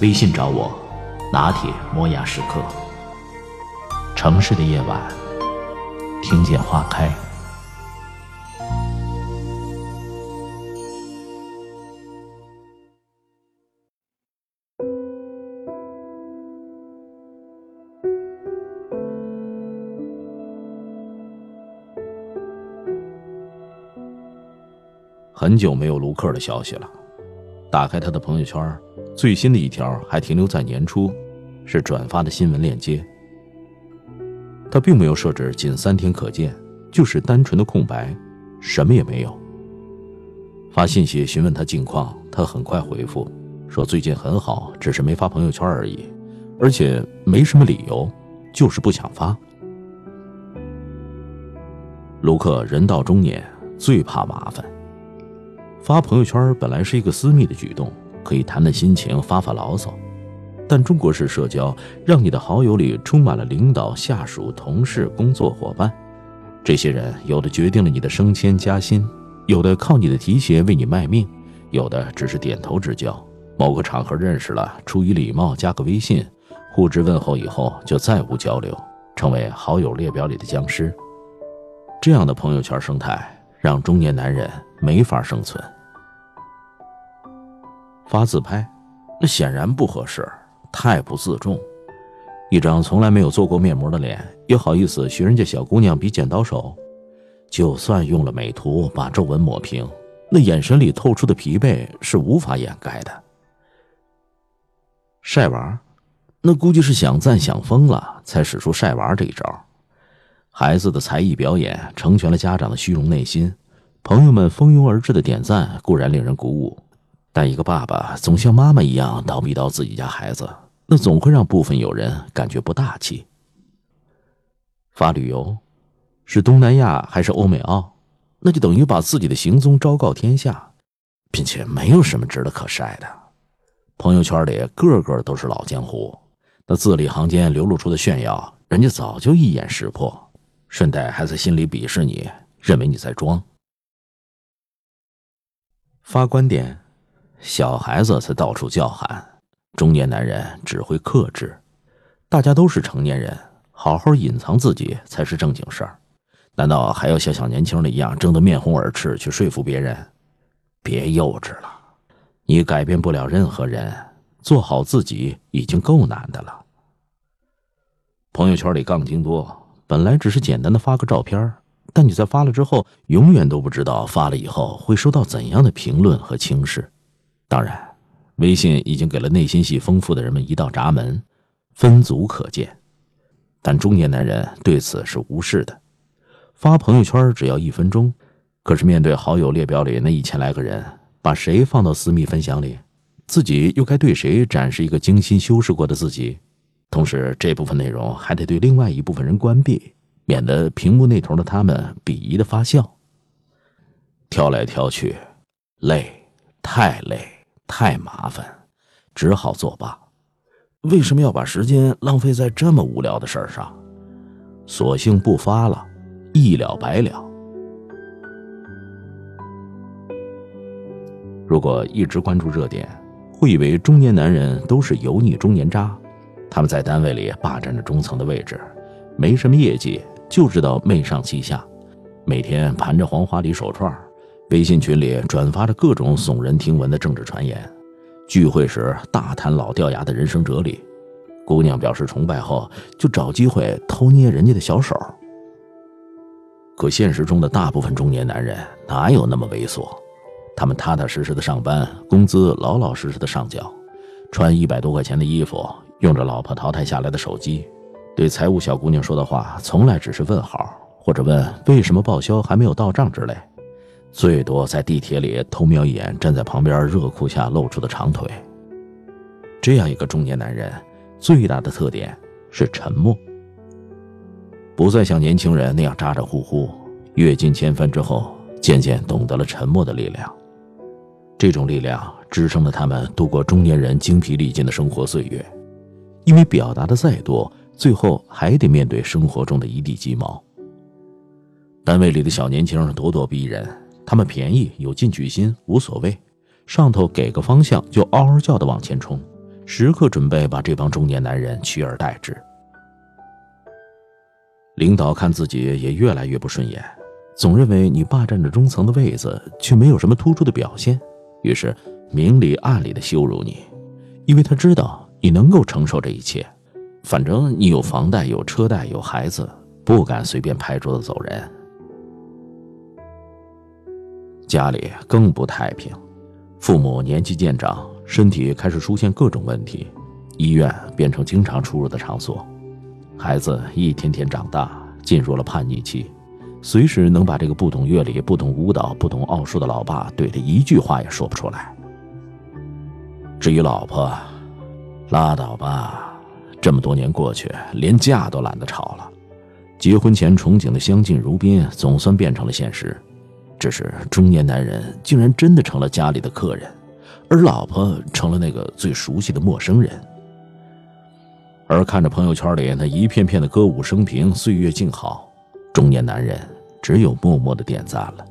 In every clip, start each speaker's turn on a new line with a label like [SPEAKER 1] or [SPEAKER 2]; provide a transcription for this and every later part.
[SPEAKER 1] 微信找我，拿铁磨牙时刻。城市的夜晚，听见花开。很久没有卢克的消息了。打开他的朋友圈，最新的一条还停留在年初，是转发的新闻链接。他并没有设置仅三天可见，就是单纯的空白，什么也没有。发信息询问他近况，他很快回复说最近很好，只是没发朋友圈而已，而且没什么理由，就是不想发。卢克人到中年，最怕麻烦。发朋友圈本来是一个私密的举动，可以谈谈心情、发发牢骚。但中国式社交让你的好友里充满了领导、下属、同事、工作伙伴，这些人有的决定了你的升迁加薪，有的靠你的提携为你卖命，有的只是点头之交。某个场合认识了，出于礼貌加个微信，互致问候以后就再无交流，成为好友列表里的僵尸。这样的朋友圈生态让中年男人没法生存。发自拍，那显然不合适，太不自重。一张从来没有做过面膜的脸，也好意思学人家小姑娘比剪刀手？就算用了美图把皱纹抹平，那眼神里透出的疲惫是无法掩盖的。晒娃，那估计是想赞想疯了，才使出晒娃这一招。孩子的才艺表演成全了家长的虚荣内心，朋友们蜂拥而至的点赞固然令人鼓舞。但一个爸爸总像妈妈一样叨逼叨自己家孩子，那总会让部分友人感觉不大气。发旅游，是东南亚还是欧美澳？那就等于把自己的行踪昭告天下，并且没有什么值得可晒的。朋友圈里个个都是老江湖，那字里行间流露出的炫耀，人家早就一眼识破，顺带还在心里鄙视你，认为你在装。发观点。小孩子才到处叫喊，中年男人只会克制。大家都是成年人，好好隐藏自己才是正经事儿。难道还要像小年轻的一样争得面红耳赤去说服别人？别幼稚了，你改变不了任何人，做好自己已经够难的了。朋友圈里杠精多，本来只是简单的发个照片，但你在发了之后，永远都不知道发了以后会收到怎样的评论和轻视。当然，微信已经给了内心戏丰富的人们一道闸门，分组可见。但中年男人对此是无视的。发朋友圈只要一分钟，可是面对好友列表里那一千来个人，把谁放到私密分享里，自己又该对谁展示一个精心修饰过的自己？同时，这部分内容还得对另外一部分人关闭，免得屏幕那头的他们鄙夷的发笑。挑来挑去，累，太累。太麻烦，只好作罢。为什么要把时间浪费在这么无聊的事儿上？索性不发了，一了百了。如果一直关注热点，会以为中年男人都是油腻中年渣。他们在单位里霸占着中层的位置，没什么业绩，就知道媚上欺下，每天盘着黄花梨手串儿微信群里转发着各种耸人听闻的政治传言，聚会时大谈老掉牙的人生哲理，姑娘表示崇拜后就找机会偷捏人家的小手。可现实中的大部分中年男人哪有那么猥琐？他们踏踏实实的上班，工资老老实实的上缴，穿一百多块钱的衣服，用着老婆淘汰下来的手机，对财务小姑娘说的话从来只是问好，或者问为什么报销还没有到账之类。最多在地铁里偷瞄一眼站在旁边热裤下露出的长腿。这样一个中年男人，最大的特点是沉默，不再像年轻人那样咋咋呼呼。阅尽千帆之后，渐渐懂得了沉默的力量。这种力量支撑着他们度过中年人精疲力尽的生活岁月。因为表达的再多，最后还得面对生活中的一地鸡毛。单位里的小年轻咄咄逼人，他们便宜有进取心，无所谓，上头给个方向就嗷嗷叫的往前冲，时刻准备把这帮中年男人取而代之。领导看自己也越来越不顺眼，总认为你霸占着中层的位子，却没有什么突出的表现，于是明里暗里的羞辱你，因为他知道。你能够承受这一切，反正你有房贷、有车贷、有孩子，不敢随便拍桌子走人。家里更不太平，父母年纪渐长，身体开始出现各种问题，医院变成经常出入的场所。孩子一天天长大，进入了叛逆期，随时能把这个不懂乐理、不懂舞蹈、不懂奥数的老爸怼得一句话也说不出来。至于老婆，拉倒吧，这么多年过去，连架都懒得吵了。结婚前憧憬的相敬如宾，总算变成了现实。只是中年男人竟然真的成了家里的客人，而老婆成了那个最熟悉的陌生人。而看着朋友圈里那一片片的歌舞升平、岁月静好，中年男人只有默默的点赞了，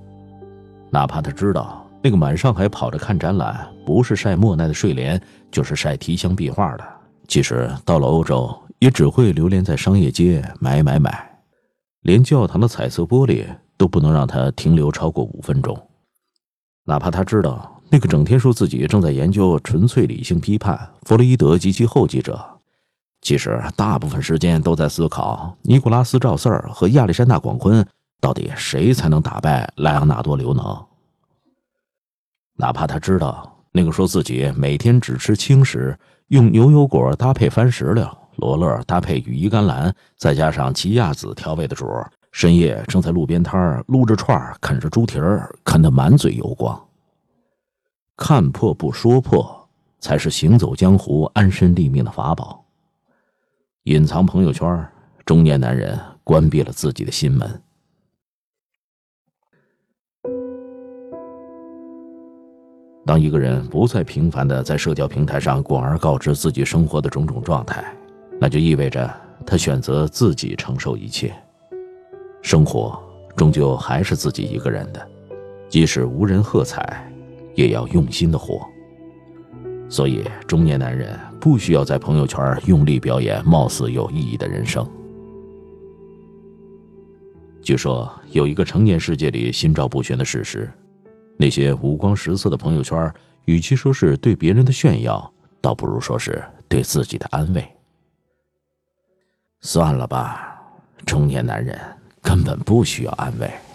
[SPEAKER 1] 哪怕他知道。那个满上海跑着看展览，不是晒莫奈的睡莲，就是晒提香壁画的。其实到了欧洲，也只会流连在商业街买买买，连教堂的彩色玻璃都不能让他停留超过五分钟。哪怕他知道那个整天说自己正在研究纯粹理性批判弗洛伊德及其后继者，其实大部分时间都在思考尼古拉斯赵四儿和亚历山大广坤到底谁才能打败莱昂纳多刘能。哪怕他知道那个说自己每天只吃轻食，用牛油果搭配番石榴，罗勒搭配羽衣甘蓝，再加上奇亚籽调味的主，深夜正在路边摊撸着串啃着猪蹄儿，啃得满嘴油光。看破不说破，才是行走江湖、安身立命的法宝。隐藏朋友圈，中年男人关闭了自己的心门。当一个人不再频繁的在社交平台上广而告之自己生活的种种状态，那就意味着他选择自己承受一切。生活终究还是自己一个人的，即使无人喝彩，也要用心的活。所以，中年男人不需要在朋友圈用力表演貌似有意义的人生。据说有一个成年世界里心照不宣的事实。那些五光十色的朋友圈，与其说是对别人的炫耀，倒不如说是对自己的安慰。算了吧，中年男人根本不需要安慰。